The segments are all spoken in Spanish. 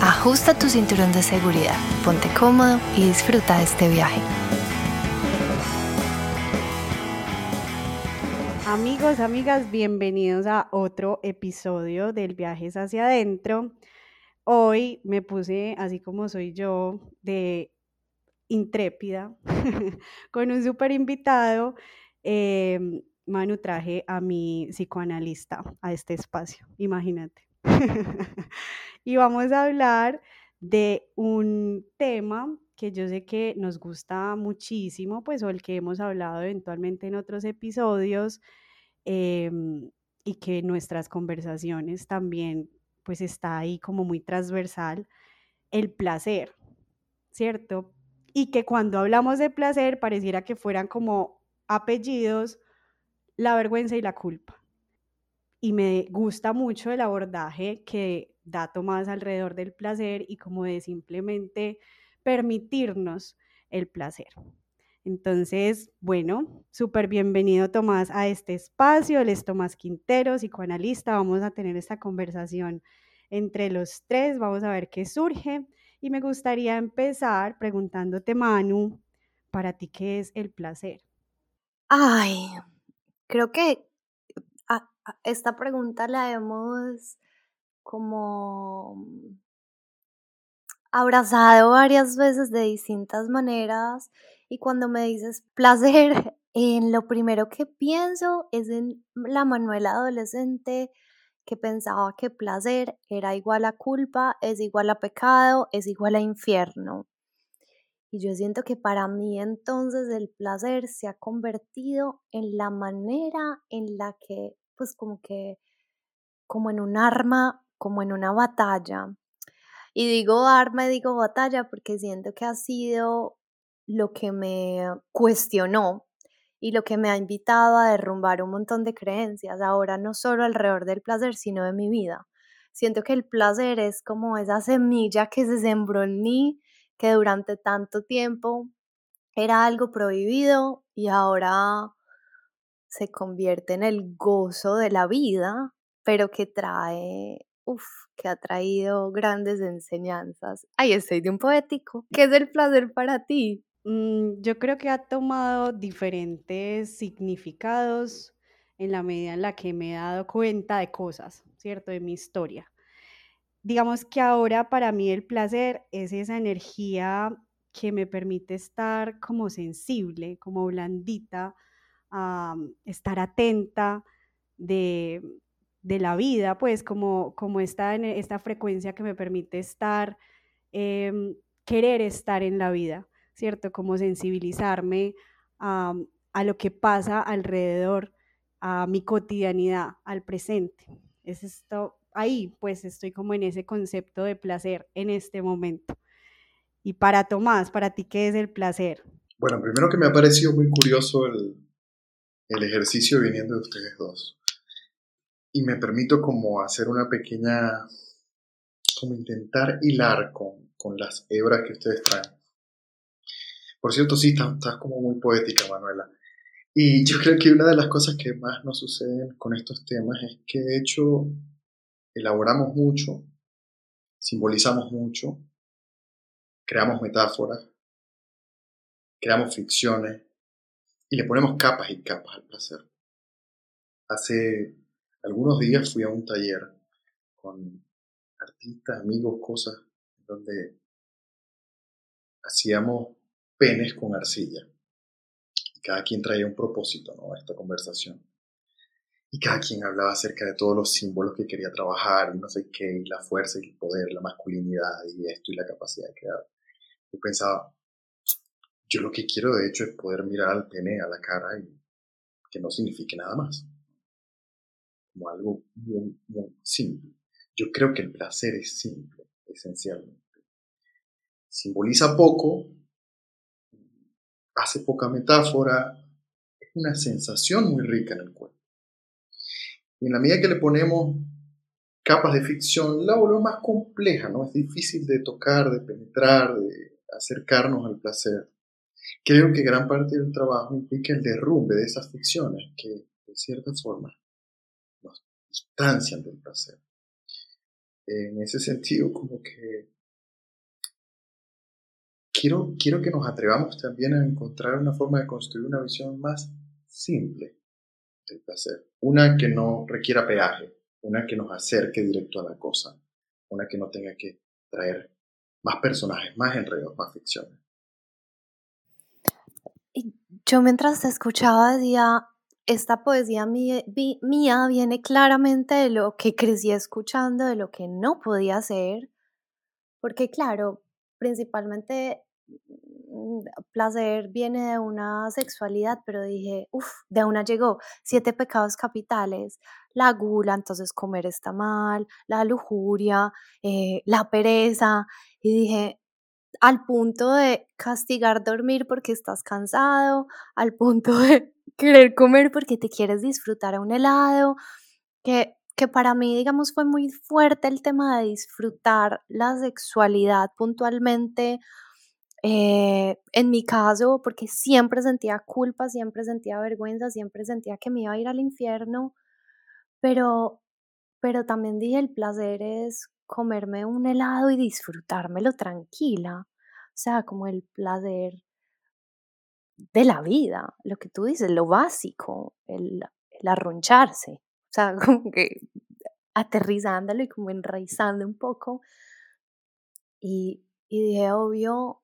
ajusta tu cinturón de seguridad, ponte cómodo y disfruta de este viaje. Amigos, amigas, bienvenidos a otro episodio del Viajes hacia adentro. Hoy me puse, así como soy yo, de intrépida, con un súper invitado. Em, Manu, traje a mi psicoanalista a este espacio, imagínate. y vamos a hablar de un tema que yo sé que nos gusta muchísimo, pues o el que hemos hablado eventualmente en otros episodios em, y que nuestras conversaciones también pues está ahí como muy transversal, el placer, ¿cierto? Y que cuando hablamos de placer pareciera que fueran como apellidos la vergüenza y la culpa y me gusta mucho el abordaje que da Tomás alrededor del placer y como de simplemente permitirnos el placer. Entonces, bueno, súper bienvenido Tomás a este espacio. Él es Tomás Quintero, psicoanalista. Vamos a tener esta conversación entre los tres. Vamos a ver qué surge. Y me gustaría empezar preguntándote, Manu, para ti, ¿qué es el placer? Ay, creo que esta pregunta la hemos como abrazado varias veces de distintas maneras y cuando me dices placer, en lo primero que pienso es en la Manuela adolescente que pensaba que placer era igual a culpa, es igual a pecado, es igual a infierno. Y yo siento que para mí entonces el placer se ha convertido en la manera en la que pues como que, como en un arma, como en una batalla. Y digo arma y digo batalla porque siento que ha sido lo que me cuestionó y lo que me ha invitado a derrumbar un montón de creencias, ahora no solo alrededor del placer, sino de mi vida. Siento que el placer es como esa semilla que se sembró en mí, que durante tanto tiempo era algo prohibido y ahora se convierte en el gozo de la vida, pero que trae, uff, que ha traído grandes enseñanzas. Ay, estoy de un poético. ¿Qué es el placer para ti? Mm, yo creo que ha tomado diferentes significados en la medida en la que me he dado cuenta de cosas, ¿cierto? De mi historia. Digamos que ahora para mí el placer es esa energía que me permite estar como sensible, como blandita, estar atenta de, la vida, pues como, como está en esta frecuencia que me permite estar, em, querer estar en la vida, ¿cierto? Como sensibilizarme a, a lo que pasa alrededor, a mi cotidianidad, al presente. Es esto, ahí pues estoy como en ese concepto de placer en este momento. Y para Tomás, para ti, ¿qué es el placer? Bueno, primero que me ha parecido muy curioso el, el ejercicio viniendo de ustedes dos. Y me permito como hacer una pequeña, como intentar hilar con, con las hebras que ustedes traen. Por cierto, sí, estás, como muy poética, Manuela. Y yo creo que una de las cosas que más nos suceden con estos temas es que de hecho elaboramos mucho, simbolizamos mucho, creamos metáforas, creamos ficciones, y le ponemos capas y capas al placer. Hace algunos días fui a un taller con artistas, amigos, cosas, donde hacíamos penes con arcilla. Y cada quien traía un propósito ¿no? a esta conversación. Y cada quien hablaba acerca de todos los símbolos que quería trabajar y no sé qué, y la fuerza y el poder, la masculinidad y esto y la capacidad de crear. Yo pensaba, yo lo que quiero de hecho es poder mirar al pene a la cara y que no signifique nada más. Como algo muy, simple. Yo creo que el placer es simple, esencialmente. simboliza poco, hace poca metáfora, es una sensación muy rica en el cuerpo. Y en la medida que le ponemos capas de ficción, la volvemos más compleja, ¿no? Es difícil de tocar, de penetrar, de acercarnos al placer. Creo que gran parte del trabajo implica el derrumbe de esas ficciones que, de cierta forma, nos distancian del placer. En ese sentido, como que quiero, quiero que nos atrevamos también a encontrar una forma de construir una visión más simple del placer. Una que no requiera peaje, una que nos acerque directo a la cosa, una que no tenga que traer más personajes, más enredos, más ficciones. Yo mientras te escuchaba decía, esta poesía mía, viene claramente de lo que crecí escuchando, de lo que no podía hacer, porque claro, principalmente Mm, placer viene de una sexualidad, pero dije, uff, de una llegó siete pecados capitales, la gula, entonces comer está mal, la lujuria, eh, la pereza, y dije, al punto de castigar dormir porque estás cansado, al punto de querer comer porque te quieres disfrutar un helado, que, que para mí, digamos, fue muy fuerte el tema de disfrutar la sexualidad puntualmente eh, en mi caso, porque siempre sentía culpa, siempre sentía vergüenza, siempre sentía que me iba a ir al infierno, pero, pero también dije, el placer es comerme un helado y disfrutármelo tranquila, o sea, como el placer de la vida, lo que tú dices, lo básico, el, el arroncharse, o sea, como que aterrizándolo y como enraizando un poco. Y, y dije, obvio,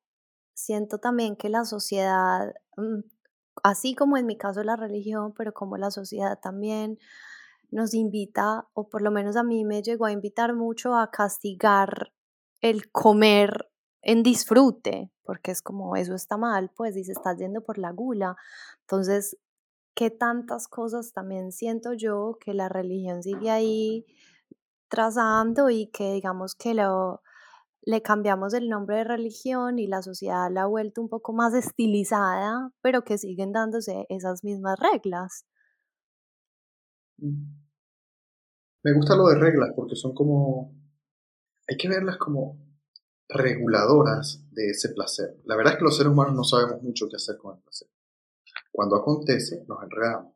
siento también que la sociedad, mm, así como en mi caso la religión, pero como la sociedad también nos invita, o por lo menos a mí me llegó a invitar mucho a castigar el comer en disfrute, porque es como eso está mal, pues dice, estás yendo por la gula. Entonces, ¿qué tantas cosas también siento yo que la religión sigue ahí trazando y que digamos que lo, le cambiamos el nombre de religión y la sociedad la ha vuelto un poco más estilizada, pero que siguen dándose esas mismas reglas. Mm. Me gusta lo de reglas porque son como, hay que verlas como reguladoras de ese placer. La verdad es que los seres humanos no sabemos mucho qué hacer con el placer. Cuando acontece, nos enredamos.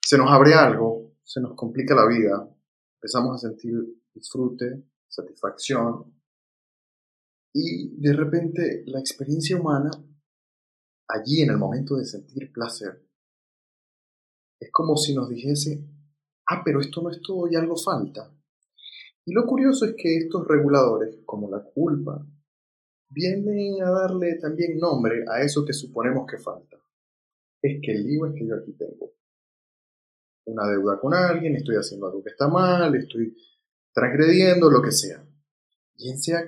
Se nos abre algo, se nos complica la vida, empezamos a sentir disfrute, satisfacción, y de repente la experiencia humana, allí en el momento de sentir placer, es como si nos dijese, ah, pero esto no es todo y algo falta. Y lo curioso es que estos reguladores, como la culpa, vienen a darle también nombre a eso que suponemos que falta. Es que el es que yo aquí tengo una deuda con alguien, estoy haciendo algo que está mal, estoy transgrediendo, lo que sea. Bien sea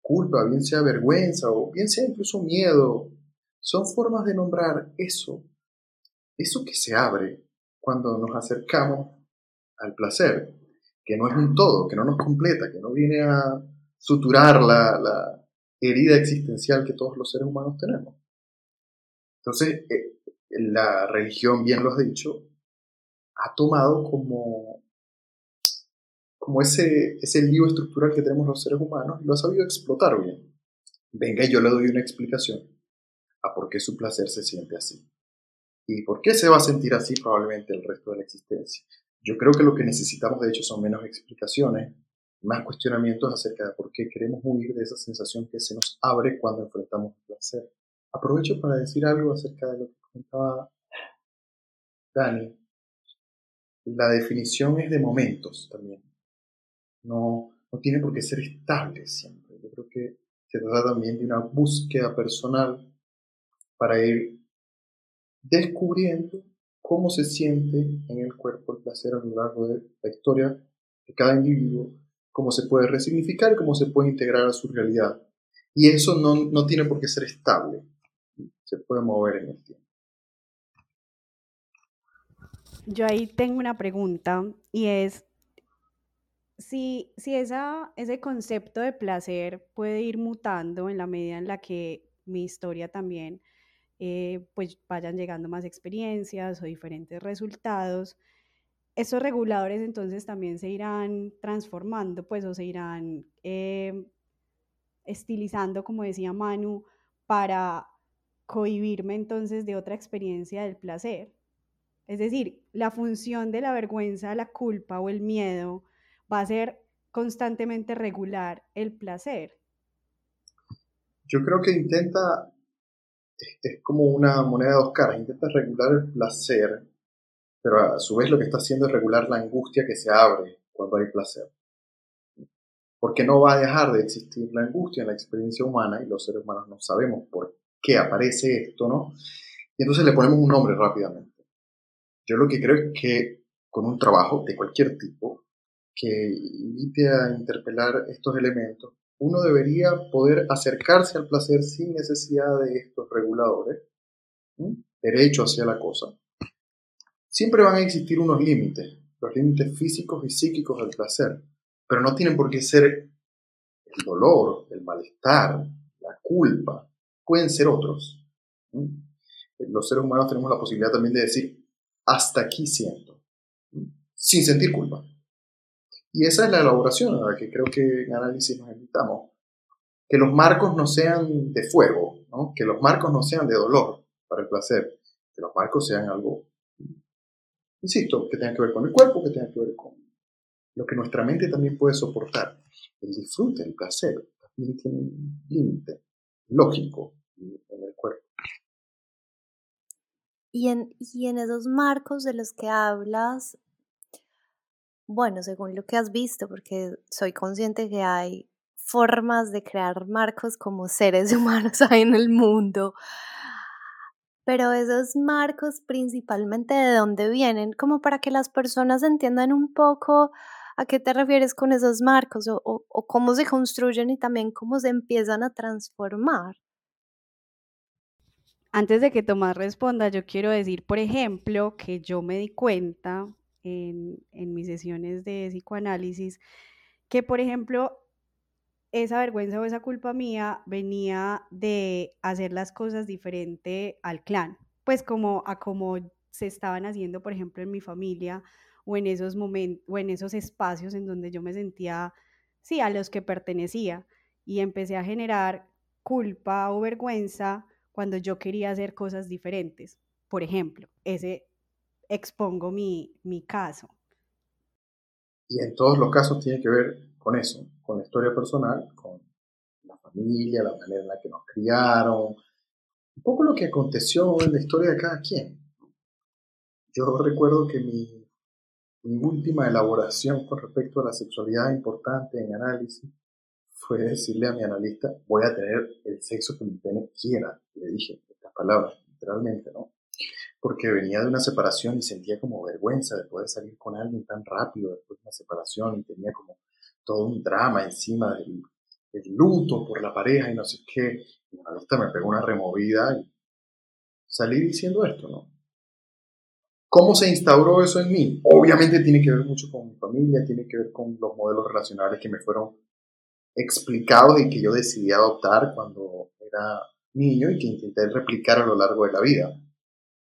culpa, bien sea vergüenza o bien sea incluso miedo, son formas de nombrar eso, eso que se abre cuando nos acercamos al placer, que no es un todo, que no nos completa, que no viene a suturar la, herida existencial que todos los seres humanos tenemos. Entonces, eh, la religión, bien lo has dicho, ha tomado como como ese, ese lío estructural que tenemos los seres humanos y lo ha sabido explotar bien. Venga, yo le doy una explicación a por qué su placer se siente así. ¿Y por qué se va a sentir así probablemente el resto de la existencia? Yo creo que lo que necesitamos de hecho son menos explicaciones, más cuestionamientos acerca de por qué queremos huir de esa sensación que se nos abre cuando enfrentamos el placer. Aprovecho para decir algo acerca de lo que comentaba Dani. La definición es de momentos también no, no tiene por qué ser estable siempre. Yo creo que se trata también de una búsqueda personal para ir descubriendo cómo se siente en el cuerpo el placer a lo largo de la historia de cada individuo, cómo se puede resignificar, cómo se puede integrar a su realidad. Y eso no, no tiene por qué ser estable, se puede mover en el tiempo. Yo ahí tengo una pregunta y es, si, si esa, ese concepto de placer puede ir mutando en la medida en la que mi historia también, eh, pues vayan llegando más experiencias o diferentes resultados, esos reguladores entonces también se irán transformando, pues, o se irán eh, estilizando, como decía Manu, para cohibirme entonces de otra experiencia del placer. Es decir, la función de la vergüenza, la culpa o el miedo va a ser constantemente regular el placer. Yo creo que intenta, es, como una moneda de dos caras, intenta regular el placer, pero a su vez lo que está haciendo es regular la angustia que se abre cuando hay placer. Porque no va a dejar de existir la angustia en la experiencia humana y los seres humanos no sabemos por qué aparece esto, ¿no? Y entonces le ponemos un nombre rápidamente. Yo lo que creo es que con un trabajo de cualquier tipo que invite a interpelar estos elementos, uno debería poder acercarse al placer sin necesidad de estos reguladores, derecho hacia la cosa. Siempre van a existir unos límites, los límites físicos y psíquicos del placer, pero no tienen por qué ser el dolor, el malestar, la culpa, pueden ser otros. Los seres humanos tenemos la posibilidad también de decir, hasta aquí siento, sin sentir culpa. Y esa es la elaboración a la que creo que en análisis nos invitamos. Que los marcos no sean de fuego, que los marcos no sean de dolor para el placer, que los marcos sean algo, insisto, que tenga que ver con el cuerpo, que tenga que ver con lo que nuestra mente también puede soportar. El disfrute, el placer, también tiene un límite lógico en el cuerpo. Y en, y en esos marcos de los que hablas, bueno, según lo que has visto, porque soy consciente que hay formas de crear marcos como seres humanos hay en el mundo, pero esos marcos principalmente de dónde vienen, como para que las personas entiendan un poco a qué te refieres con esos marcos o, o cómo se construyen y también cómo se empiezan a transformar. Antes de que Tomás responda, yo quiero decir, por ejemplo, que yo me di cuenta en, mis sesiones de psicoanálisis que, por ejemplo, esa vergüenza o esa culpa mía venía de hacer las cosas diferente al clan, pues como a como se estaban haciendo, por ejemplo, en mi familia o en esos momentos o en esos espacios en donde yo me sentía, sí, a los que pertenecía y empecé a generar culpa o vergüenza cuando yo quería hacer cosas diferentes. Por ejemplo, ese expongo mi, mi caso. Y en todos los casos tiene que ver con eso, con la historia personal, con la familia, la manera en la que nos criaron, un poco lo que aconteció en la historia de cada quien. Yo recuerdo que mi, mi última elaboración con respecto a la sexualidad importante en análisis fue decirle a mi analista, voy a tener el sexo que mi pene quiera. Le dije estas palabras, literalmente, ¿no? Porque venía de una separación y sentía como vergüenza de poder salir con alguien tan rápido después de una separación y tenía como todo un drama encima del, luto por la pareja y no sé qué. Mi analista me pegó una removida y salí diciendo esto, ¿no? ¿Cómo se instauró eso en mí? Obviamente tiene que ver mucho con mi familia, tiene que ver con los modelos relacionales que me fueron explicados y que yo decidí adoptar cuando era niño y que intenté replicar a lo largo de la vida.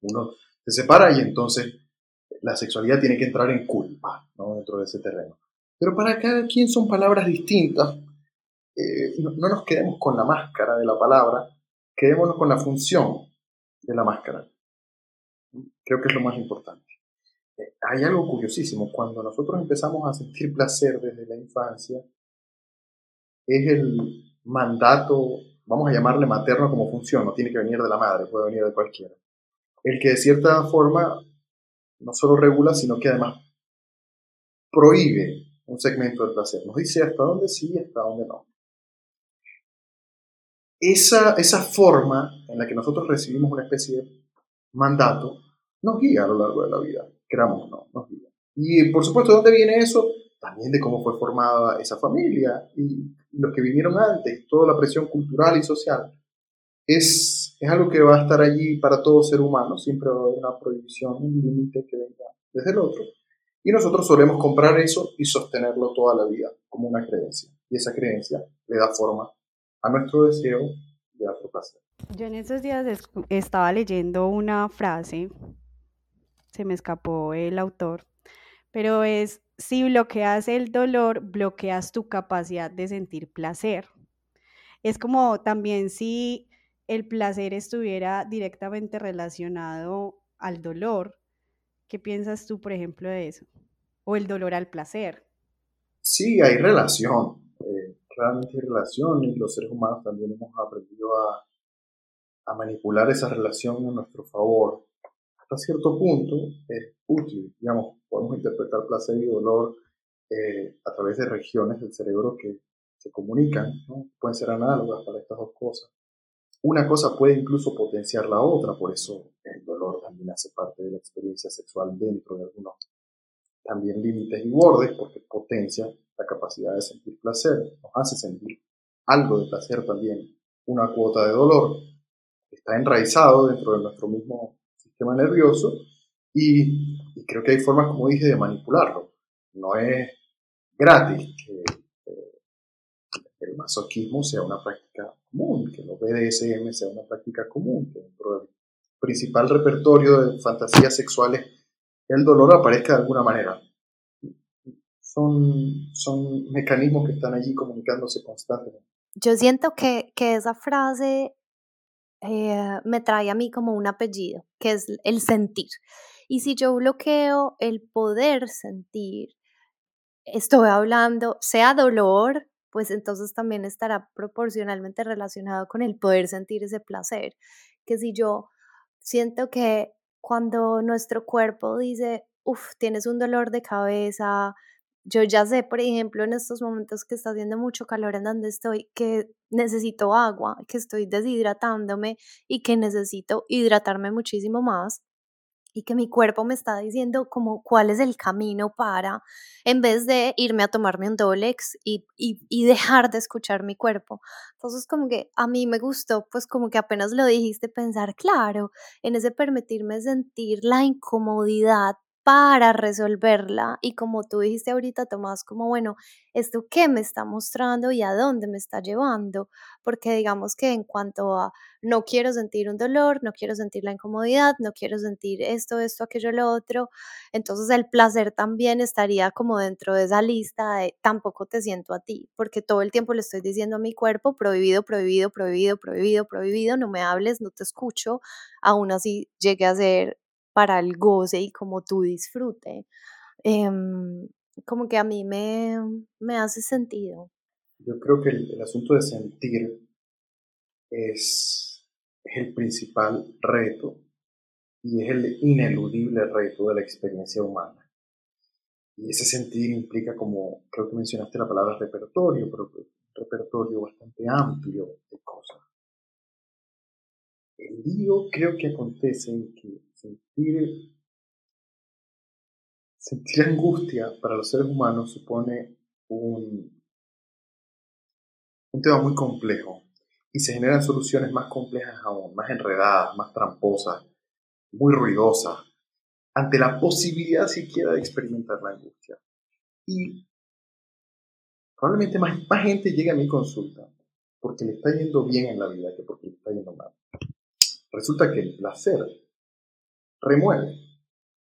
Uno se separa y entonces la sexualidad tiene que entrar en culpa ¿no? dentro de ese terreno. Pero para cada quien son palabras distintas. Eh, no, nos quedemos con la máscara de la palabra, quedémonos con la función de la máscara. Creo que es lo más importante. Eh, hay algo curiosísimo. Cuando nosotros empezamos a sentir placer desde la infancia, es el mandato, vamos a llamarle materno como función, no tiene que venir de la madre, puede venir de cualquiera. El que de cierta forma no solo regula, sino que además prohíbe un segmento del placer. Nos dice hasta dónde sí y hasta dónde no. Esa, esa forma en la que nosotros recibimos una especie de mandato nos guía a lo largo de la vida, queramos o no, nos guía. Y por supuesto, ¿de dónde viene eso? También de cómo fue formada esa familia y los que vinieron antes, toda la presión cultural y social, es, es algo que va a estar allí para todo ser humano, siempre va a haber una prohibición, un límite que venga desde el otro. Y nosotros solemos comprar eso y sostenerlo toda la vida como una creencia. Y esa creencia le da forma a nuestro deseo de placer. Yo en esos días estaba leyendo una frase, se me escapó el autor, pero es, si bloqueas el dolor, bloqueas tu capacidad de sentir placer. Es como también si el placer estuviera directamente relacionado al dolor. ¿Qué piensas tú, por ejemplo, de eso? O el dolor al placer. Sí, hay relación. Eh, claramente hay relación y los seres humanos también hemos aprendido a, manipular esa relación a nuestro favor. Hasta cierto punto es útil. Digamos, podemos interpretar placer y dolor eh, a través de regiones del cerebro que se comunican, pueden ser análogas para estas dos cosas. Una cosa puede incluso potenciar la otra, por eso el dolor también hace parte de la experiencia sexual dentro de algunos también límites y bordes, porque potencia la capacidad de sentir placer, nos hace sentir algo de placer también, una cuota de dolor, está enraizado dentro de nuestro mismo sistema nervioso y, y creo que hay formas, como dije, de manipularlo. No es gratis el masoquismo sea una práctica común, que los BDSM sea una práctica común, que dentro del principal repertorio de fantasías sexuales el dolor aparezca de alguna manera. Son, son mecanismos que están allí comunicándose constantemente. Yo siento que, que esa frase eh, me trae a mí como un apellido, que es el sentir. Y si yo bloqueo el poder sentir, estoy hablando, sea dolor, pues entonces también estará proporcionalmente relacionado con el poder sentir ese placer. Que si yo siento que cuando nuestro cuerpo dice, uff, tienes un dolor de cabeza, yo ya sé, por ejemplo, en estos momentos que está haciendo mucho calor en donde estoy, que necesito agua, que estoy deshidratándome y que necesito hidratarme muchísimo más y que mi cuerpo me está diciendo como cuál es el camino para, en vez de irme a tomarme un Dolex y, y, y, dejar de escuchar mi cuerpo. Entonces como que a mí me gustó, pues como que apenas lo dijiste, pensar, claro, en ese permitirme sentir la incomodidad para resolverla y como tú dijiste ahorita, Tomás, como bueno, ¿esto qué me está mostrando y a dónde me está llevando? Porque digamos que en cuanto a no quiero sentir un dolor, no quiero sentir la incomodidad, no quiero sentir esto, esto, aquello, lo otro, entonces el placer también estaría como dentro de esa lista de tampoco te siento a ti, porque todo el tiempo le estoy diciendo a mi cuerpo prohibido, prohibido, prohibido, prohibido, prohibido, no me hables, no te escucho, aún así llegue a ser para el goce y como tú disfrute. Em, como que a mí me, me, hace sentido. Yo creo que el, asunto de sentir es, es, el principal reto y es el ineludible reto de la experiencia humana. Y ese sentir implica, como creo que mencionaste la palabra repertorio, pero un repertorio bastante amplio de cosas. El lío creo que acontece en que sentir, sentir angustia para los seres humanos supone un, un tema muy complejo y se generan soluciones más complejas aún, más enredadas, más tramposas, muy ruidosas, ante la posibilidad siquiera de experimentar la angustia. Y probablemente más, más gente llegue a mi consulta porque le está yendo bien en la vida que porque le está yendo mal. Resulta que el placer remueve.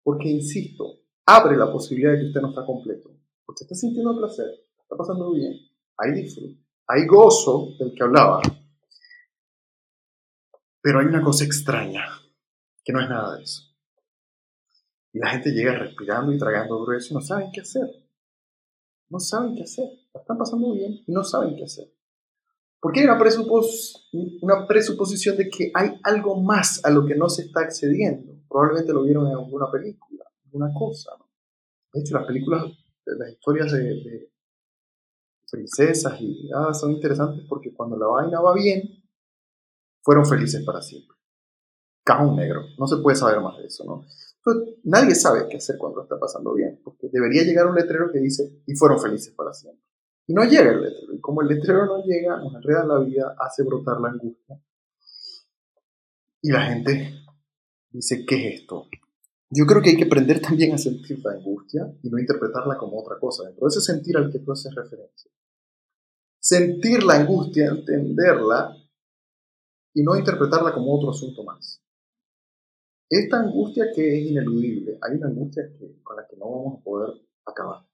Porque, insisto, abre la posibilidad de que usted no está completo. Usted está sintiendo placer, está pasando bien, hay disfrute, hay gozo del que hablaba. Pero hay una cosa extraña, que no es nada de eso. Y la gente llega respirando y tragando grueso y no saben qué hacer. No saben qué hacer. Están pasando bien y no saben qué hacer. Porque hay una, presupos una presuposición de que hay algo más a lo que no se está accediendo. Probablemente lo vieron en alguna película, alguna cosa. De hecho, las películas, las historias de, princesas y ah, son interesantes porque cuando la vaina va bien, fueron felices para siempre. Cajón negro, no se puede saber más de eso, ¿no? nadie sabe qué hacer cuando está pasando bien, porque debería llegar un letrero que dice, y fueron felices para siempre. Y no llega el letrero. Y como el letrero no llega, nos enreda la vida, hace brotar la angustia. Y la gente dice, ¿qué es esto? yo creo que hay que aprender también a sentir la angustia y no interpretarla como otra cosa, dentro de ese sentir al que tú haces referencia. Sentir la angustia, entenderla y no interpretarla como otro asunto más. Esta angustia que es ineludible, hay una angustia que, con la que no vamos a poder acabar.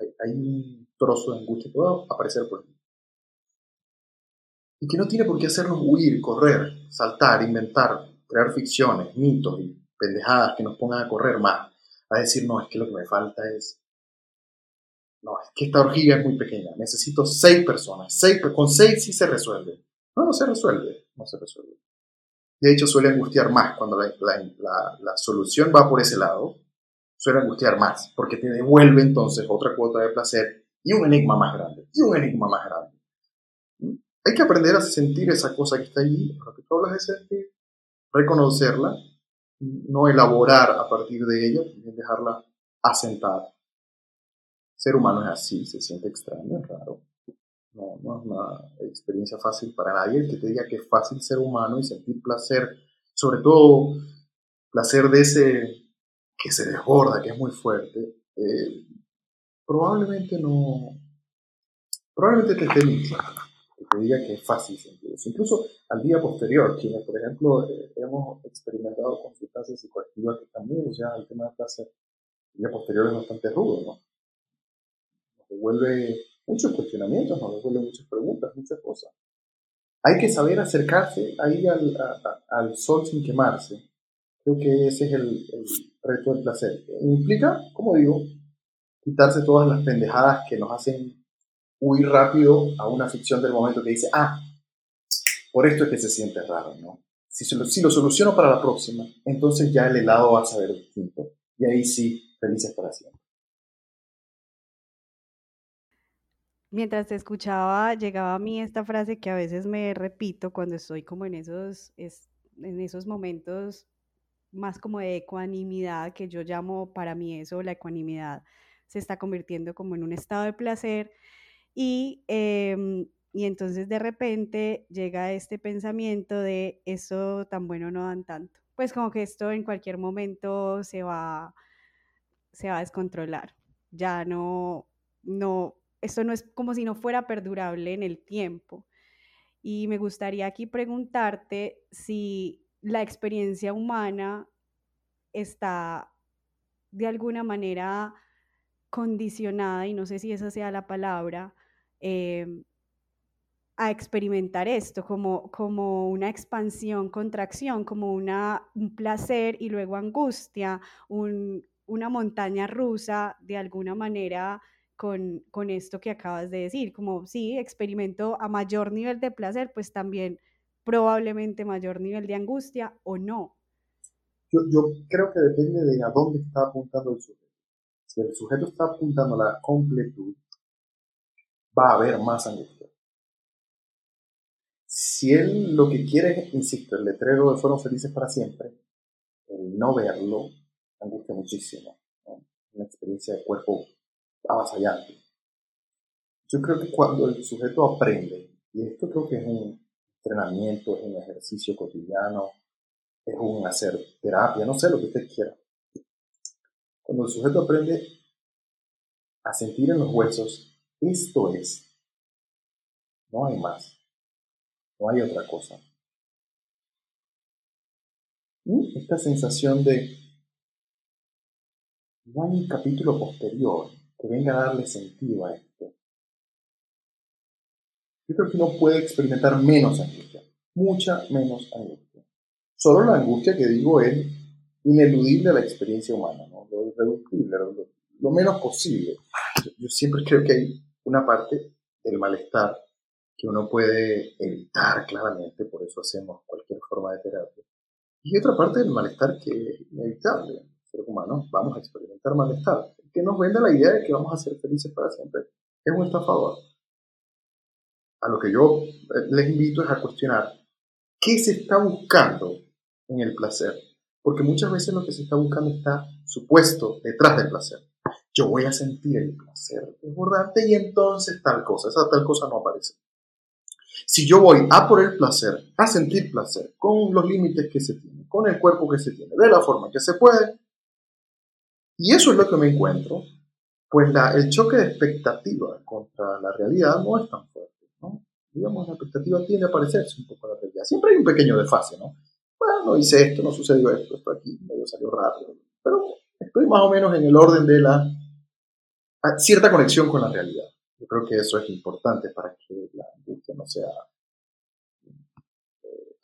Hay, hay, un trozo de angustia que va a aparecer por aquí. Y que no tiene por qué hacernos huir, correr, saltar, inventar, crear ficciones, mitos y pendejadas que nos pongan a correr más, a decir, no, es que lo que me falta es, no, es que esta orgía es muy pequeña, necesito seis personas, seis, con seis sí se resuelve. No, no se resuelve, no se resuelve. De hecho, suele angustiar más cuando la, la, la, solución va por ese lado, suele angustiar más, porque te devuelve entonces otra cuota de placer y un enigma más grande, y un enigma más grande. ¿Mm? Hay que aprender a sentir esa cosa que está allí, lo que tú hablas de sentir, reconocerla no elaborar a partir de ella, dejarla asentar. Ser humano es así, se siente extraño, es raro. No, no es una experiencia fácil para nadie. El que te diga que es fácil ser humano y sentir placer, sobre todo placer de ese que se desborda, que es muy fuerte, eh, probablemente no, probablemente te esté mintiendo te diga que es fácil sentir eso. Incluso al día posterior, quienes, por ejemplo, eh, hemos experimentado con sustancias psicoactivas que también sea el tema de placer, el día posterior es bastante rudo, ¿no? Nos devuelve muchos cuestionamientos, nos devuelve muchas preguntas, muchas cosas. Hay que saber acercarse ahí al, al sol sin quemarse. Creo que ese es el, el reto del placer. Implica, como digo, quitarse todas las pendejadas que nos hacen huir rápido a una ficción del momento que dice, ah, por esto es que se siente raro, ¿no? Si, si lo soluciono para la próxima, entonces ya el helado va a saber distinto. Y ahí sí, felices para siempre. Mientras te escuchaba, llegaba a mí esta frase que a veces me repito cuando estoy como en esos, en esos momentos más como de ecuanimidad, que yo llamo para mí eso, la ecuanimidad se está convirtiendo como en un estado de placer y, em, y entonces de repente llega este pensamiento de eso tan bueno no dan tanto. Pues como que esto en cualquier momento se va, se va a descontrolar. Ya no, no, esto no es como si no fuera perdurable en el tiempo. Y me gustaría aquí preguntarte si la experiencia humana está de alguna manera condicionada, y no sé si esa sea la palabra, Em, a experimentar esto como, como una expansión, contracción, como una, un placer y luego angustia, una montaña rusa de alguna manera con, con, esto que acabas de decir, como sí, experimento a mayor nivel de placer, pues también probablemente mayor nivel de angustia o no. Yo, yo creo que depende de a dónde está apuntando el sujeto. Si el sujeto está apuntando a la completud, va a haber más angustia. Si él lo que quiere, insisto, el letrero de fueron felices para siempre, el no verlo angustia muchísimo. Una experiencia de cuerpo avasallante. Yo creo que cuando el sujeto aprende, y esto creo que es un entrenamiento, es un ejercicio cotidiano, es un hacer terapia, no sé lo que usted quiera. Cuando el sujeto aprende a sentir en los huesos esto es. No hay más. No hay otra cosa. Esta sensación de no hay un capítulo posterior que venga a darle sentido a esto. Yo creo que uno puede experimentar menos angustia, mucha menos angustia. Solo la angustia que digo es ineludible a la experiencia humana, ¿no? lo irreductible, lo, menos posible. yo siempre creo que hay una parte del malestar que uno puede evitar claramente, por eso hacemos cualquier forma de terapia. Y otra parte del malestar que es inevitable. Ser humanos vamos a experimentar malestar, que nos vende la idea de que vamos a ser felices para siempre. Es un estafador. A lo que yo les invito es a cuestionar qué se está buscando en el placer. Porque muchas veces lo que se está buscando está supuesto detrás del placer yo voy a sentir el placer desbordante y entonces tal cosa, esa tal cosa no aparece. Si yo voy a por el placer, a sentir placer, con los límites que se tienen, con el cuerpo que se tiene, de la forma que se puede, y eso es lo que me encuentro, pues la, el choque de expectativa contra la realidad no es tan fuerte. ¿no? Digamos, la expectativa tiende a parecerse un poco a la realidad. Siempre hay un pequeño desfase, ¿no? Bueno, hice esto, no sucedió esto, esto aquí medio salió rápido. Pero estoy más o menos en el orden de la cierta conexión con la realidad. Yo creo que eso es importante para que la angustia no sea eh.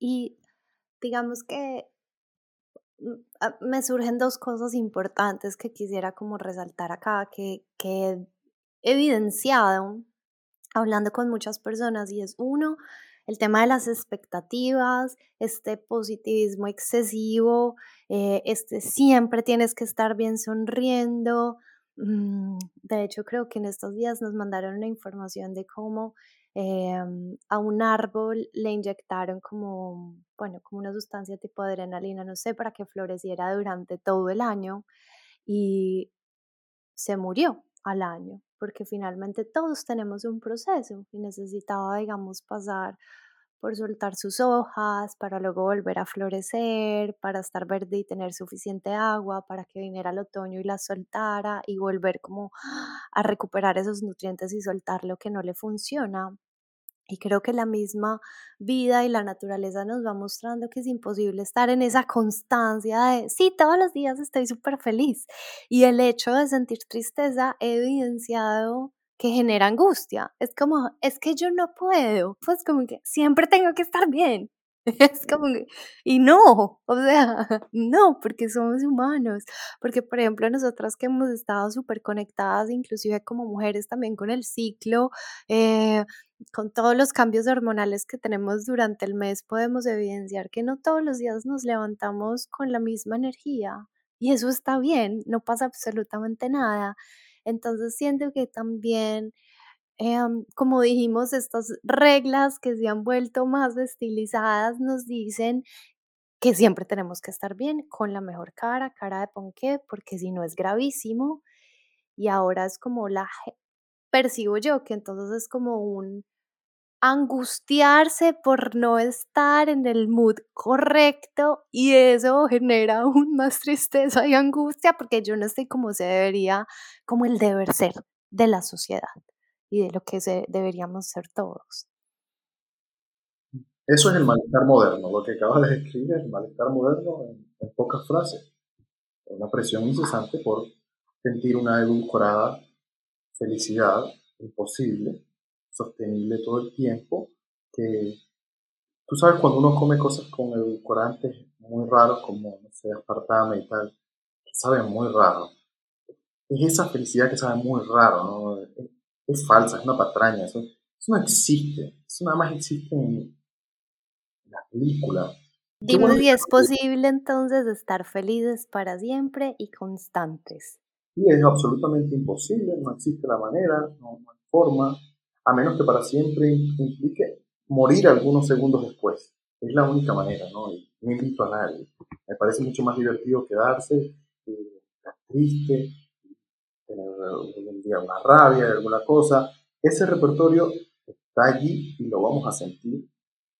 Y digamos que mm, me surgen dos cosas importantes que quisiera como resaltar acá, que, que he evidenciado hablando con muchas personas y es uno, el tema de las expectativas, este positivismo excesivo, eh, este siempre tienes que estar bien sonriendo. Mm, de hecho, creo que en estos días nos mandaron una información de cómo em, a un árbol le inyectaron como, bueno, como una sustancia tipo adrenalina, no sé, para que floreciera durante todo el año y se murió al año porque finalmente todos tenemos un proceso y necesitaba, digamos, pasar por soltar sus hojas, para luego volver a florecer, para estar verde y tener suficiente agua, para que viniera el otoño y la soltara y volver como a recuperar esos nutrientes y soltar lo que no le funciona. Y creo que la misma vida y la naturaleza nos va mostrando que es imposible estar en esa constancia de, sí, todos los días estoy súper feliz. Y el hecho de sentir tristeza he evidenciado que genera angustia. Es como, es que yo no puedo. Pues como que siempre tengo que estar bien. Es como y no, o sea, no, porque somos humanos, porque por ejemplo nosotras que hemos estado súper conectadas, inclusive como mujeres también con el ciclo, eh, con todos los cambios hormonales que tenemos durante el mes, podemos evidenciar que no todos los días nos levantamos con la misma energía y eso está bien, no pasa absolutamente nada. Entonces siento que también Em, como dijimos, estas reglas que se han vuelto más estilizadas nos dicen que siempre tenemos que estar bien, con la mejor cara, cara de ponqué, porque si no es gravísimo. Y ahora es como la, percibo yo, que entonces es como un angustiarse por no estar en el mood correcto y eso genera aún más tristeza y angustia porque yo no estoy como se debería, como el deber ser de la sociedad y de lo que se, deberíamos ser todos. Eso es el malestar moderno, lo que acabas de describir es el malestar moderno en, pocas frases. Una presión incesante por sentir una edulcorada felicidad imposible, sostenible todo el tiempo, que tú sabes cuando uno come cosas con edulcorantes muy raros como, no sé, aspartame y tal, que saben muy raro. Es esa felicidad que sabe muy raro, ¿no? Es falsa, es una patraña, eso, no existe, eso nada más existe en la película. Dime si es posible entonces estar felices para siempre y constantes. Sí, es absolutamente imposible, no existe la manera, no, hay forma, a menos que para siempre implique morir algunos segundos después. Es la única manera, ¿no? Y no invito a nadie. Me parece mucho más divertido quedarse, eh, estar triste, tener un día una rabia, alguna cosa, ese repertorio está allí y lo vamos a sentir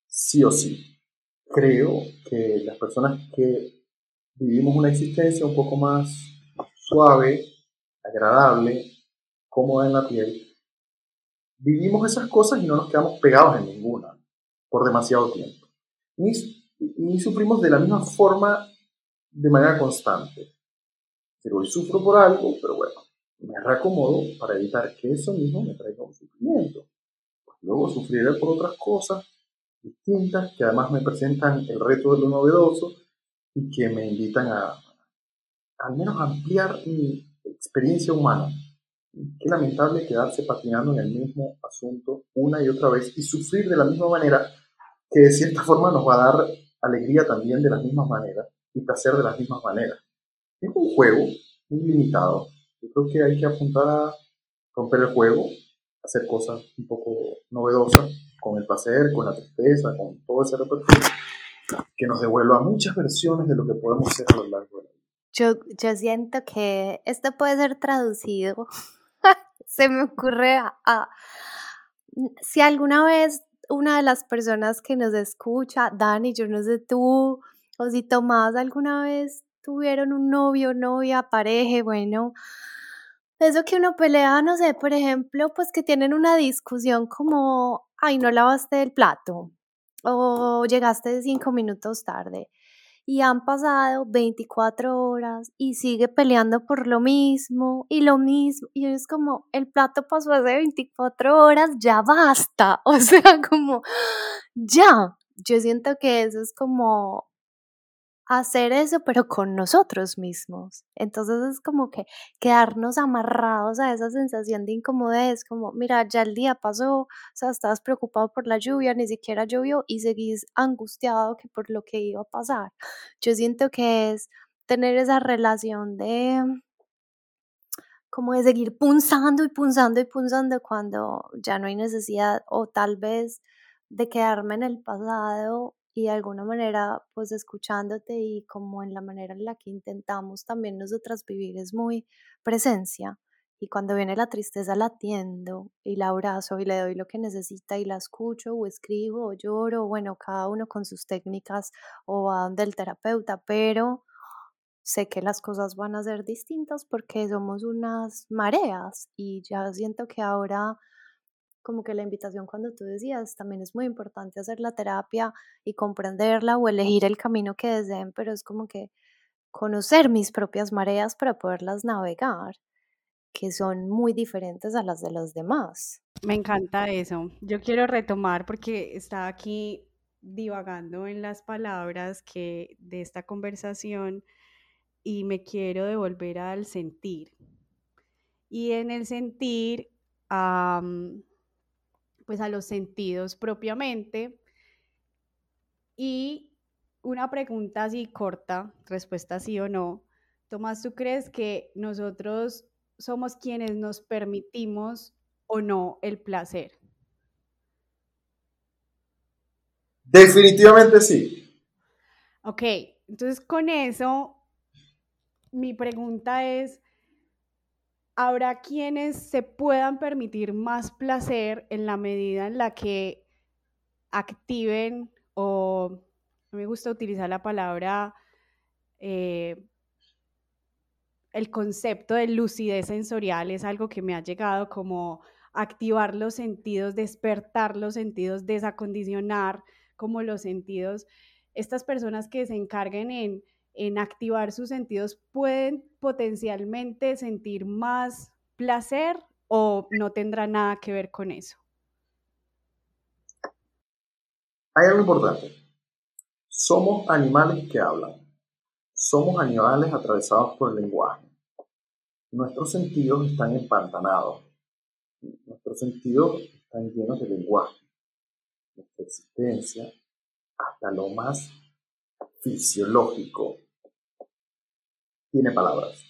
sí o sí. Creo que las personas que vivimos una existencia un poco más suave, agradable, cómoda en la piel, vivimos esas cosas y no nos quedamos pegados en ninguna por demasiado tiempo. Ni, ni sufrimos de la misma forma de manera constante. Pero hoy sufro por algo, pero bueno, me reacomodo para evitar que eso mismo me traiga un sufrimiento. Pues luego sufriré por otras cosas distintas que además me presentan el reto de lo novedoso y que me invitan a al menos ampliar mi experiencia humana. Qué lamentable quedarse patinando en el mismo asunto una y otra vez y sufrir de la misma manera que de cierta forma nos va a dar alegría también de las mismas maneras y placer de las mismas maneras. Es un juego muy limitado yo creo que hay que apuntar a romper el juego, hacer cosas un poco novedosas, con el placer, con la tristeza, con todo ese repertorio, que nos devuelva muchas versiones de lo que podemos ser a lo largo de la vida. Yo, yo siento que esto puede ser traducido se me ocurre a, si alguna vez una de las personas que nos escucha, Dani, yo no sé tú, o si Tomás alguna vez tuvieron un novio, novia, pareja, bueno, eso que uno pelea, no sé, por ejemplo, pues que tienen una discusión como, ay, no lavaste el plato o llegaste cinco minutos tarde y han pasado 24 horas y sigue peleando por lo mismo y lo mismo. Y es como, el plato pasó hace 24 horas, ya basta. O sea, como, ya. Yo siento que eso es como hacer eso, pero con nosotros mismos. Entonces es como que quedarnos amarrados a esa sensación de incomodidad, como, mira, ya el día pasó, o sea, estabas preocupado por la lluvia, ni siquiera llovió y seguís angustiado que por lo que iba a pasar. Yo siento que es tener esa relación de como de seguir punzando y punzando y punzando cuando ya no hay necesidad o tal vez de quedarme en el pasado y de alguna manera pues escuchándote y como en la manera en la que intentamos también nosotras vivir es muy presencia y cuando viene la tristeza la atiendo y la abrazo y le doy lo que necesita y la escucho o escribo o lloro, bueno, cada uno con sus técnicas o va donde el terapeuta, pero sé que las cosas van a ser distintas porque somos unas mareas y ya siento que ahora como que la invitación cuando tú decías, también es muy importante hacer la terapia y comprenderla o elegir el camino que deseen, pero es como que conocer mis propias mareas para poderlas navegar, que son muy diferentes a las de los demás. Me encanta eso. Yo quiero retomar porque está aquí divagando en las palabras que de esta conversación y me quiero devolver al sentir. Y en el sentir, pues a los sentidos propiamente. Y una pregunta así corta, respuesta sí o no. Tomás, ¿tú crees que nosotros somos quienes nos permitimos o no el placer? Definitivamente sí. Ok, entonces con eso, mi pregunta es, habrá quienes se puedan permitir más placer en la medida en la que activen o, me gusta utilizar la palabra, eh, el concepto de lucidez sensorial es algo que me ha llegado como activar los sentidos, despertar los sentidos, desacondicionar como los sentidos. Estas personas que se encarguen en en activar sus sentidos pueden potencialmente sentir más placer o no tendrá nada que ver con eso? Hay algo importante. Somos animales que hablan. Somos animales atravesados por el lenguaje. Nuestros sentidos están empantanados. Nuestros sentidos están llenos de lenguaje. Nuestra existencia, hasta lo más fisiológico, tiene palabras.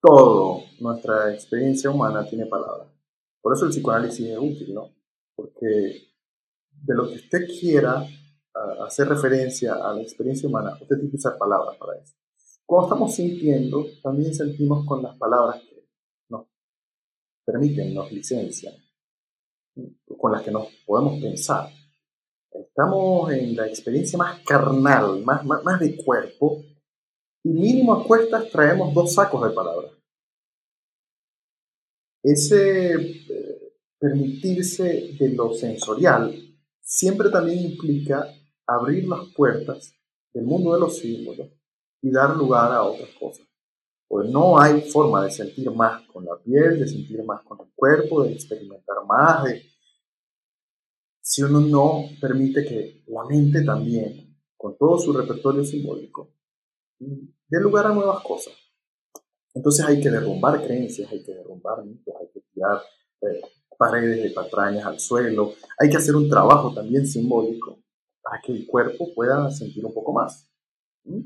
Todo nuestra experiencia humana tiene palabras. Por eso el psicoanálisis es útil, ¿no? Porque de lo que usted quiera hacer referencia a la experiencia humana, usted tiene que usar palabras para eso. Cuando estamos sintiendo, también sentimos con las palabras que nos permiten, nos licencian, con las que nos podemos pensar. Estamos en la experiencia más carnal, más, más, más de cuerpo, y mínimo a cuestas traemos dos sacos de palabras. Ese eh, permitirse de lo sensorial siempre también implica abrir las puertas del mundo de los símbolos y dar lugar a otras cosas. Pues no hay forma de sentir más con la piel, de sentir más con el cuerpo, de experimentar más, de... si uno no permite que la mente también, con todo su repertorio simbólico, dé lugar a nuevas cosas. Entonces hay que derrumbar creencias, hay que derrumbar mitos, hay que tirar eh, paredes de patrañas al suelo, hay que hacer un trabajo también simbólico para que el cuerpo pueda sentir un poco más. ¿Mm?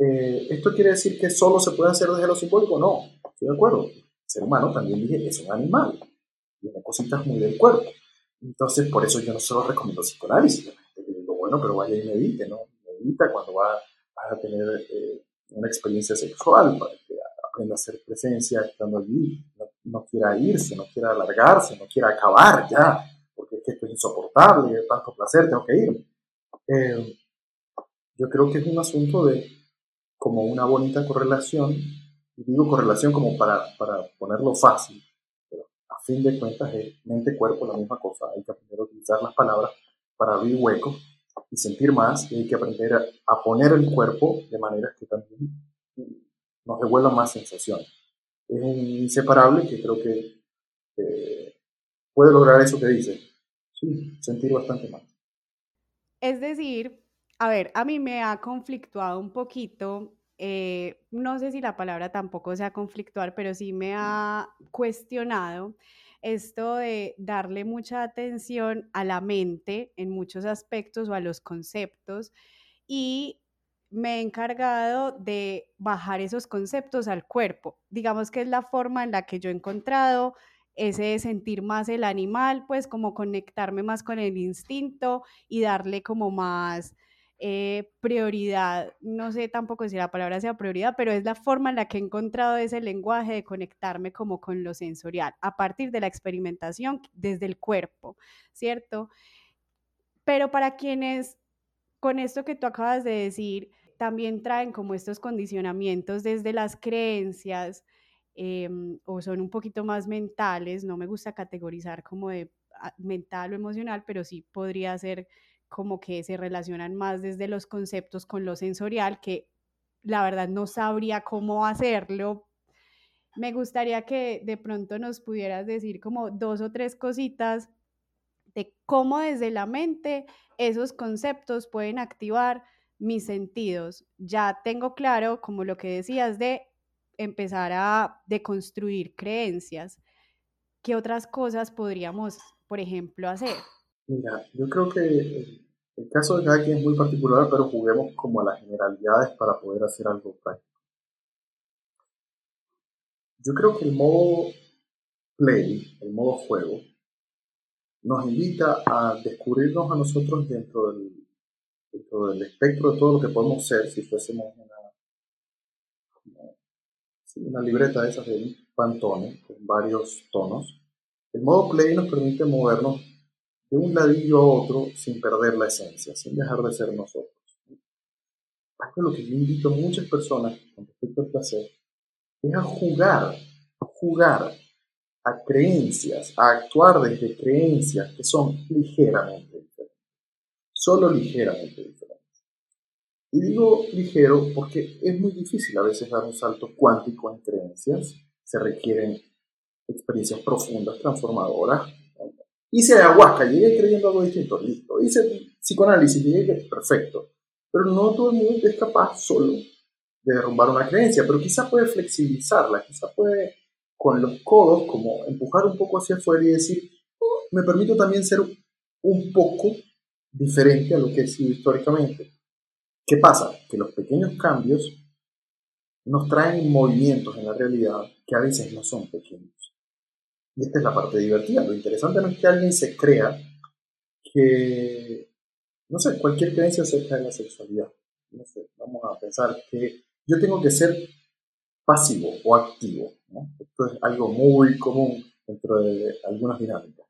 Eh, ¿Esto quiere decir que solo se puede hacer desde lo simbólico? No, estoy de acuerdo. El ser humano también es un animal, tiene cositas muy del cuerpo. Entonces, por eso yo no solo recomiendo psicoanálisis. Digo, bueno, pero vaya y medite, ¿no? Medita cuando va a tener eh, una experiencia sexual, para que aprenda a hacer presencia estando allí. no quiera irse, no quiera alargarse, no quiera acabar ya, porque es que esto es insoportable, tanto placer, tengo que ir. Eh, yo creo que es un asunto de como una bonita correlación, y digo correlación como para, para ponerlo fácil, pero a fin de cuentas es mente-cuerpo la misma cosa, hay que aprender a utilizar las palabras para abrir huecos y sentir más, y hay que aprender a, poner el cuerpo de manera que también nos devuelva más sensación. Es un inseparable que creo que eh, puede lograr eso que dice, sí, sentir bastante más. Es decir, a ver, a mí me ha conflictuado un poquito, eh, no sé si la palabra tampoco sea conflictuar, pero sí me ha cuestionado esto de darle mucha atención a la mente en muchos aspectos o a los conceptos y me he encargado de bajar esos conceptos al cuerpo. Digamos que es la forma en la que yo he encontrado ese de sentir más el animal, pues como conectarme más con el instinto y darle como más eh, prioridad, no sé tampoco si la palabra sea prioridad, pero es la forma en la que he encontrado ese lenguaje de conectarme como con lo sensorial, a partir de la experimentación desde el cuerpo, ¿cierto? Pero para quienes, con esto que tú acabas de decir, también traen como estos condicionamientos desde las creencias em, o son un poquito más mentales, no me gusta categorizar como de ah, mental o emocional, pero sí podría ser como que se relacionan más desde los conceptos con lo sensorial, que la verdad no sabría cómo hacerlo. Me gustaría que de pronto nos pudieras decir como dos o tres cositas de cómo desde la mente esos conceptos pueden activar mis sentidos. Ya tengo claro, como lo que decías, de empezar a deconstruir creencias. ¿Qué otras cosas podríamos, por ejemplo, hacer? Mira, yo creo que el caso de cada quien es muy particular, pero juguemos como a las generalidades para poder hacer algo práctico. Yo creo que el modo play, el modo juego, nos invita a descubrirnos a nosotros dentro del dentro del espectro de todo lo que podemos ser si fuésemos una, una libreta de esas de Pantone con varios tonos. El modo play nos permite movernos de un ladillo a otro sin perder la esencia, sin dejar de ser nosotros. Algo lo que yo invito a muchas personas con respecto al placer es a jugar, a jugar a creencias, a actuar desde creencias que son ligeramente solo ligeramente diferentes. Y digo ligero porque es muy difícil a veces dar un salto cuántico en creencias, se requieren experiencias profundas, transformadoras. Hice ayahuasca, llegué creyendo algo distinto, listo. Hice psicoanálisis, llegué perfecto. Pero no todo el mundo es capaz solo de derrumbar una creencia, pero quizá puede flexibilizarla, quizá puede con los codos como empujar un poco hacia afuera y decir, oh, me permito también ser un poco diferente a lo que ha sido históricamente. ¿Qué pasa? Que los pequeños cambios nos traen movimientos en la realidad que a veces no son pequeños. Y esta es la parte divertida. Lo interesante no es que alguien se crea que, no sé, cualquier creencia acerca de la sexualidad. No sé, vamos a pensar que yo tengo que ser pasivo o activo. Esto es algo muy común dentro de algunas dinámicas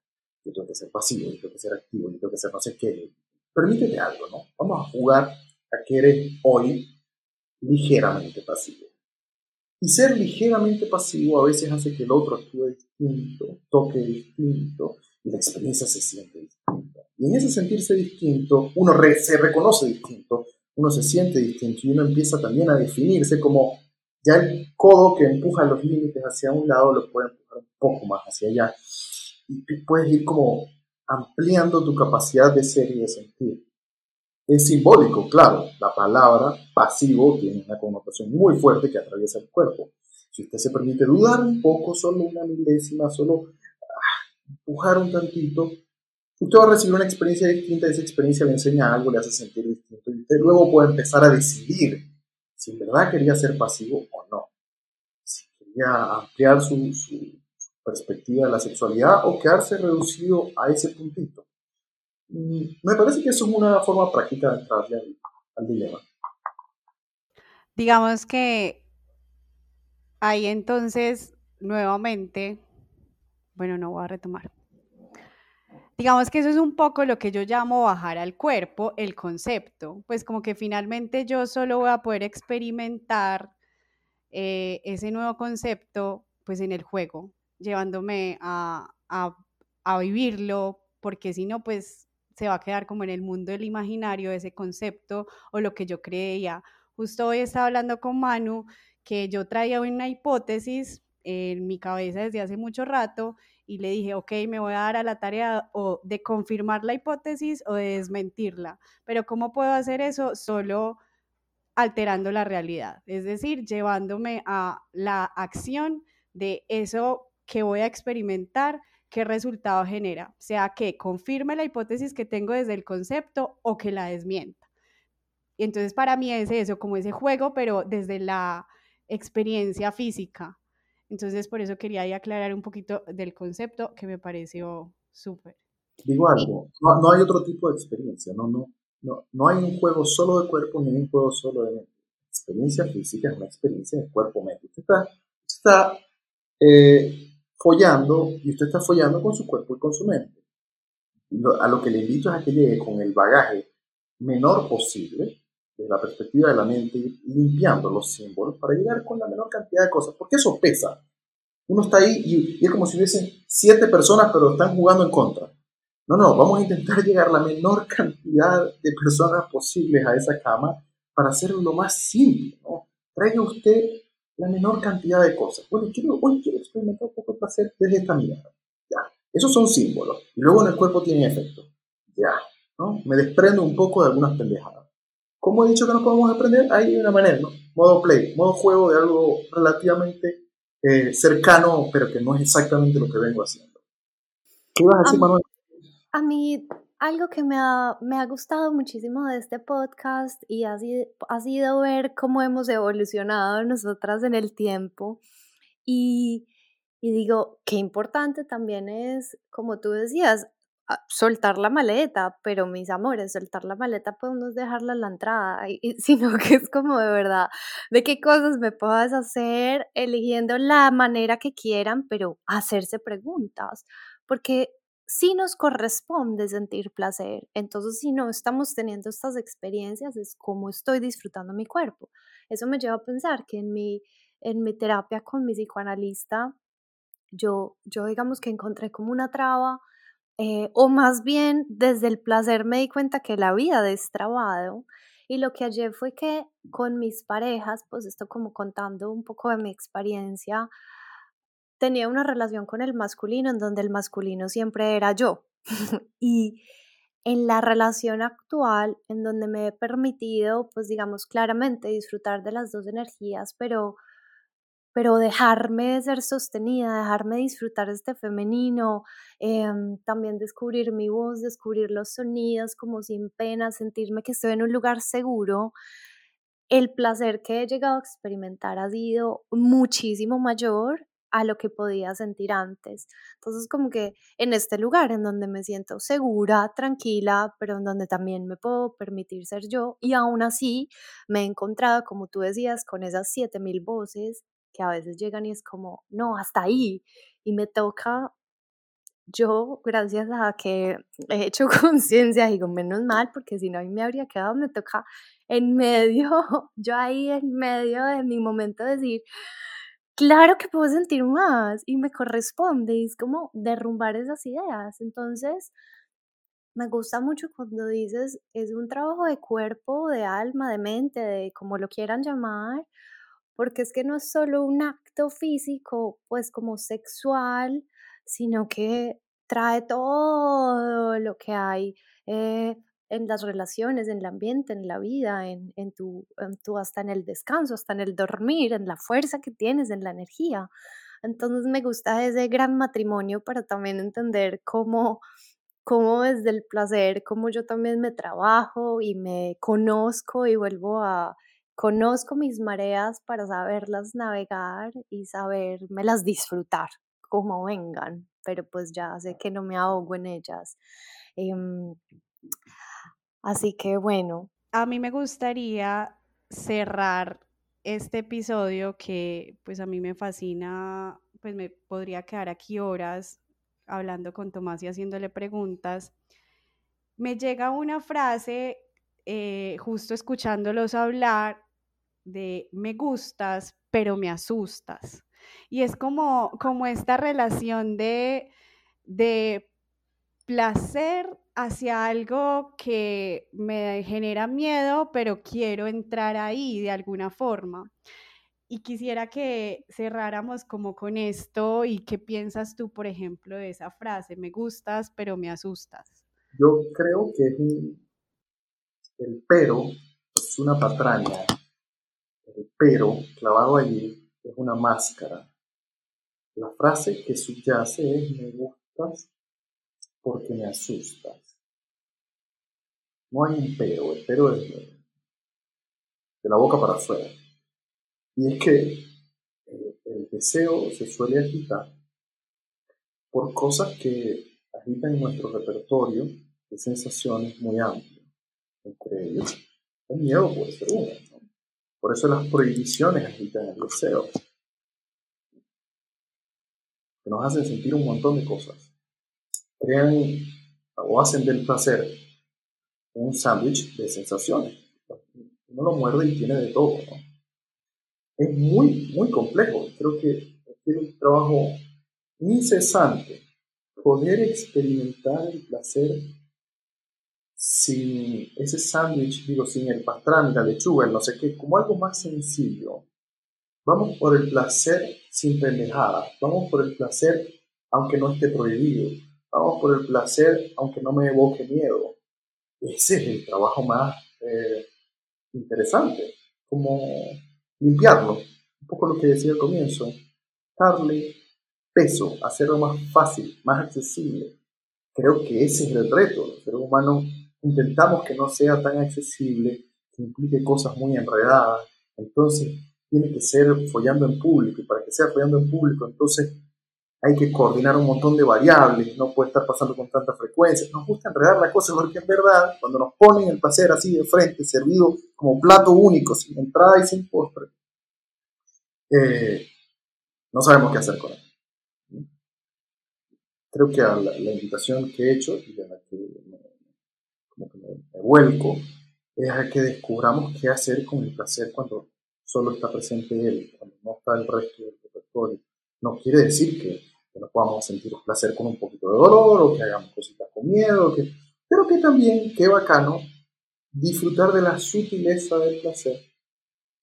yo tengo que ser pasivo, yo tengo que ser activo, yo tengo que ser no sé qué. Permítete algo, ¿no? Vamos a jugar a que eres hoy ligeramente pasivo. Y ser ligeramente pasivo a veces hace que el otro actúe distinto, toque distinto y la experiencia se siente distinta. Y en ese sentirse distinto, uno se reconoce distinto, uno se siente distinto y uno empieza también a definirse como ya el codo que empuja los límites hacia un lado lo puede empujar un poco más hacia allá y puedes ir como ampliando tu capacidad de ser y de sentir. Es simbólico, claro, la palabra pasivo tiene una connotación muy fuerte que atraviesa el cuerpo. Si usted se permite dudar un poco, solo una milésima, solo ah, empujar un tantito, usted va a recibir una experiencia distinta, esa experiencia le enseña algo, le hace sentir distinto, y usted luego puede empezar a decidir si en verdad quería ser pasivo o no, si quería ampliar su perspectiva de la sexualidad o quedarse reducido a ese puntito. Mm, me parece que eso es una forma práctica de entrarle al, dilema. Digamos que ahí entonces, nuevamente, bueno, no voy a retomar. Digamos que eso es un poco lo que yo llamo bajar al cuerpo el concepto, pues como que finalmente yo solo voy a poder experimentar eh, ese nuevo concepto pues en el juego, llevándome a, a, vivirlo, porque si no, pues se va a quedar como en el mundo del imaginario ese concepto o lo que yo creía. Justo hoy estaba hablando con Manu que yo traía una hipótesis en mi cabeza desde hace mucho rato y le dije, ok, me voy a dar a la tarea o de confirmar la hipótesis o de desmentirla, pero ¿cómo puedo hacer eso? Solo alterando la realidad, es decir, llevándome a la acción de eso que voy a experimentar, qué resultado genera, sea que confirme la hipótesis que tengo desde el concepto o que la desmienta. Y entonces para mí es eso, como ese juego, pero desde la experiencia física. Entonces, por eso quería ahí aclarar un poquito del concepto que me pareció súper. Digo algo, no, no, hay otro tipo de experiencia, no, no, no, no hay un juego solo de cuerpo ni un juego solo de mente. Experiencia física es una experiencia de cuerpo-mente. Usted está, está eh, follando y usted está follando con su cuerpo y con su mente. a lo que le invito es a que llegue con el bagaje menor posible desde la perspectiva de la mente, limpiando los símbolos para llegar con la menor cantidad de cosas, porque eso pesa. Uno está ahí y, es como si hubiesen siete personas, pero están jugando en contra. No, no, vamos a intentar llegar la menor cantidad de personas posibles a esa cama para hacerlo lo más simple. ¿no? Traiga usted la menor cantidad de cosas. Bueno, quiero, hoy quiero experimentar un poco de placer desde esta mirada. Ya, esos son símbolos. Y luego en el cuerpo tienen efecto. Ya, ¿no? Me desprendo un poco de algunas pendejadas. ¿Cómo he dicho que nos podemos aprender? Hay una manera, ¿no? Modo play, modo juego de algo relativamente eh, cercano, pero que no es exactamente lo que vengo haciendo. ¿Qué vas a decir, Manuel? A mí, algo que me ha, me ha gustado muchísimo de este podcast y ha sido, ha sido ver cómo hemos evolucionado nosotras en el tiempo. Y, y digo, qué importante también es, como tú decías, soltar la maleta, pero mis amores, soltar la maleta podemos dejarla en la entrada, sino que es como de verdad, de qué cosas me puedo hacer eligiendo la manera que quieran, pero hacerse preguntas, porque si nos corresponde sentir placer, entonces si no estamos teniendo estas experiencias es como estoy disfrutando mi cuerpo. Eso me lleva a pensar que en mi, en mi terapia con mi psicoanalista, yo, yo digamos que encontré como una traba eh, o más bien desde el placer me di cuenta que la vida destrabado y lo que ayer fue que con mis parejas, pues esto como contando un poco de mi experiencia, tenía una relación con el masculino en donde el masculino siempre era yo. y en la relación actual, en donde me he permitido, pues digamos claramente disfrutar de las dos energías, pero pero dejarme ser sostenida, dejarme disfrutar este femenino, em, también descubrir mi voz, descubrir los sonidos como sin pena, sentirme que estoy en un lugar seguro. El placer que he llegado a experimentar ha sido muchísimo mayor a lo que podía sentir antes. Entonces, como que en este lugar en donde me siento segura, tranquila, pero en donde también me puedo permitir ser yo, y aún así me he encontrado, como tú decías, con esas 7000 voces que a veces llegan y es como, no, hasta ahí. Y me toca, yo, gracias a que he hecho conciencia, digo, menos mal, porque si no, ahí me habría quedado, me toca en medio, yo ahí en medio de mi momento decir, claro que puedo sentir más y me corresponde, y es como derrumbar esas ideas. Entonces, me gusta mucho cuando dices, es un trabajo de cuerpo, de alma, de mente, de como lo quieran llamar, porque es que no es solo un acto físico, pues como sexual, sino que trae todo lo que hay eh, en las relaciones, en el ambiente, en la vida, en, en, tu, en tu, hasta en el descanso, hasta en el dormir, en la fuerza que tienes, en la energía. Entonces me gusta ese gran matrimonio para también entender cómo, cómo desde el placer, cómo yo también me trabajo y me conozco y vuelvo a conozco mis mareas para saberlas navegar y sabérmelas disfrutar como vengan, pero pues ya sé que no me ahogo en ellas. Em, así que bueno. A mí me gustaría cerrar este episodio que pues a mí me fascina, pues me podría quedar aquí horas hablando con Tomás y haciéndole preguntas, me llega una frase, eh, justo escuchándolos hablar, de me gustas, pero me asustas. Y es como, como esta relación de, de placer hacia algo que me genera miedo, pero quiero entrar ahí de alguna forma. Y quisiera que cerráramos como con esto y qué piensas tú, por ejemplo, de esa frase, me gustas, pero me asustas. Yo creo que el pero es una patraña. Pero clavado allí es una máscara. La frase que subyace es me gustas porque me asustas. No hay un pero, el pero es de la boca para afuera. Y es que el, deseo se suele agitar por cosas que agitan nuestro repertorio de sensaciones muy amplio. Entre ellos, el miedo puede ser uno. Por eso las prohibiciones agitan el deseo. Que nos hacen sentir un montón de cosas. Crean o hacen del placer un sándwich de sensaciones. Uno lo muerde y tiene de todo. es muy, muy complejo. Creo que es un trabajo incesante poder experimentar el placer sin ese sándwich, digo, sin el pastrami, la lechuga, no sé qué, como algo más sencillo. Vamos por el placer sin pendejadas, vamos por el placer aunque no esté prohibido, vamos por el placer aunque no me evoque miedo. Ese es el trabajo más eh, interesante, como limpiarlo, un poco lo que decía al comienzo, darle peso, hacerlo más fácil, más accesible. Creo que ese es el reto. Los seres humanos intentamos que no sea tan accesible, que implique cosas muy enredadas. Entonces, tiene que ser follando en público. Y para que sea follando en público, entonces hay que coordinar un montón de variables, no puede estar pasando con tanta frecuencia. Nos gusta enredar la cosa porque en verdad, cuando nos ponen el placer así de frente, servido como plato único, sin entrada y sin postre, eh, no sabemos qué hacer con él. Creo que la, invitación que he hecho y a la que, me, como que me vuelco es a que descubramos qué hacer con el placer cuando solo está presente él, cuando no está el resto del repertorio no quiere decir que, que no podamos sentir placer con un poquito de dolor o que hagamos cositas con miedo, que, pero que también, qué bacano, disfrutar de la sutileza del placer,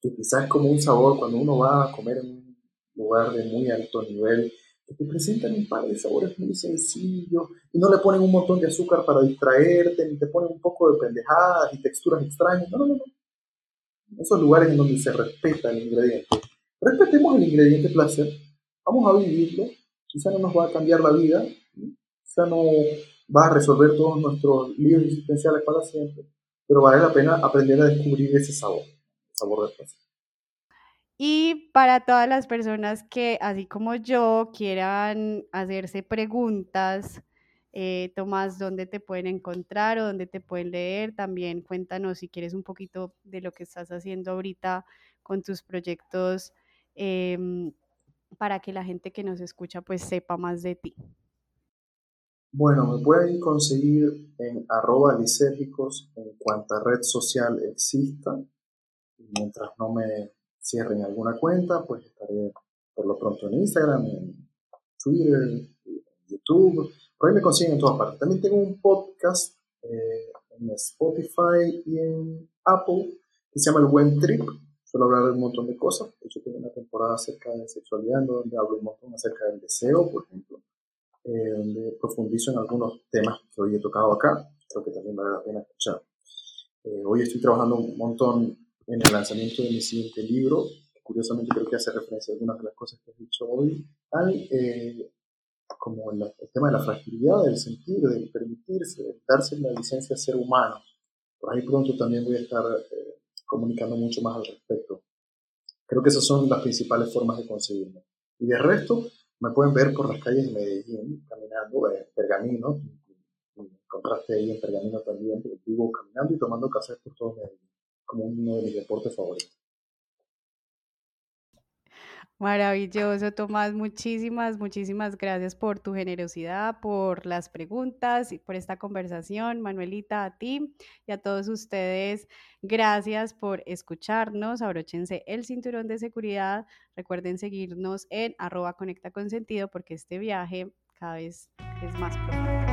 que quizás es como un sabor cuando uno va a comer en un lugar de muy alto nivel, que te presentan un par de sabores muy sencillos y no le ponen un montón de azúcar para distraerte, ni te ponen un poco de pendejadas y texturas extrañas. No, no, no. Esos lugares en donde se respeta el ingrediente. Respetemos el ingrediente placer vamos a vivirlo, quizá no nos va a cambiar la vida, quizá no va a resolver todos nuestros líos existenciales para siempre, pero vale la pena aprender a descubrir ese sabor, el sabor del placer. Y para todas las personas que, así como yo, quieran hacerse preguntas, eh, Tomás, ¿dónde te pueden encontrar o dónde te pueden leer? También cuéntanos si quieres un poquito de lo que estás haciendo ahorita con tus proyectos em, para que la gente que nos escucha pues sepa más de ti? Bueno, me pueden conseguir en arroba lisérgicos en cuanta red social exista. Mientras no me cierren alguna cuenta, pues estaré por lo pronto en Instagram, en Twitter, en YouTube. Por ahí me consiguen en todas partes. También tengo un podcast eh, en Spotify y en Apple que se llama El Buen Trip suelo hablar de un montón de cosas. De hecho, tengo una temporada acerca de sexualidad donde hablo un montón acerca del deseo, por ejemplo, eh, donde profundizo en algunos temas que hoy he tocado acá. Creo que también vale la pena escuchar. Eh, hoy estoy trabajando un montón en el lanzamiento de mi siguiente libro. Curiosamente creo que hace referencia a algunas de las cosas que he dicho hoy, al, eh, como el, tema de la fragilidad, del sentir, del permitirse, de darse la licencia a ser humano. Por ahí pronto también voy a estar comunicando mucho más al respecto. Creo que esas son las principales formas de conseguirlo. Y de resto, me pueden ver por las calles de Medellín, caminando, en Pergamino, me encontraste ahí en Pergamino también, vivo caminando y tomando café por todo Medellín, como uno de mis deportes favoritos. Maravilloso, Tomás. Muchísimas, muchísimas gracias por tu generosidad, por las preguntas y por esta conversación. Manuelita, a ti y a todos ustedes, gracias por escucharnos. Abróchense el cinturón de seguridad. Recuerden seguirnos en arroba conecta con porque este viaje cada vez es más profundo.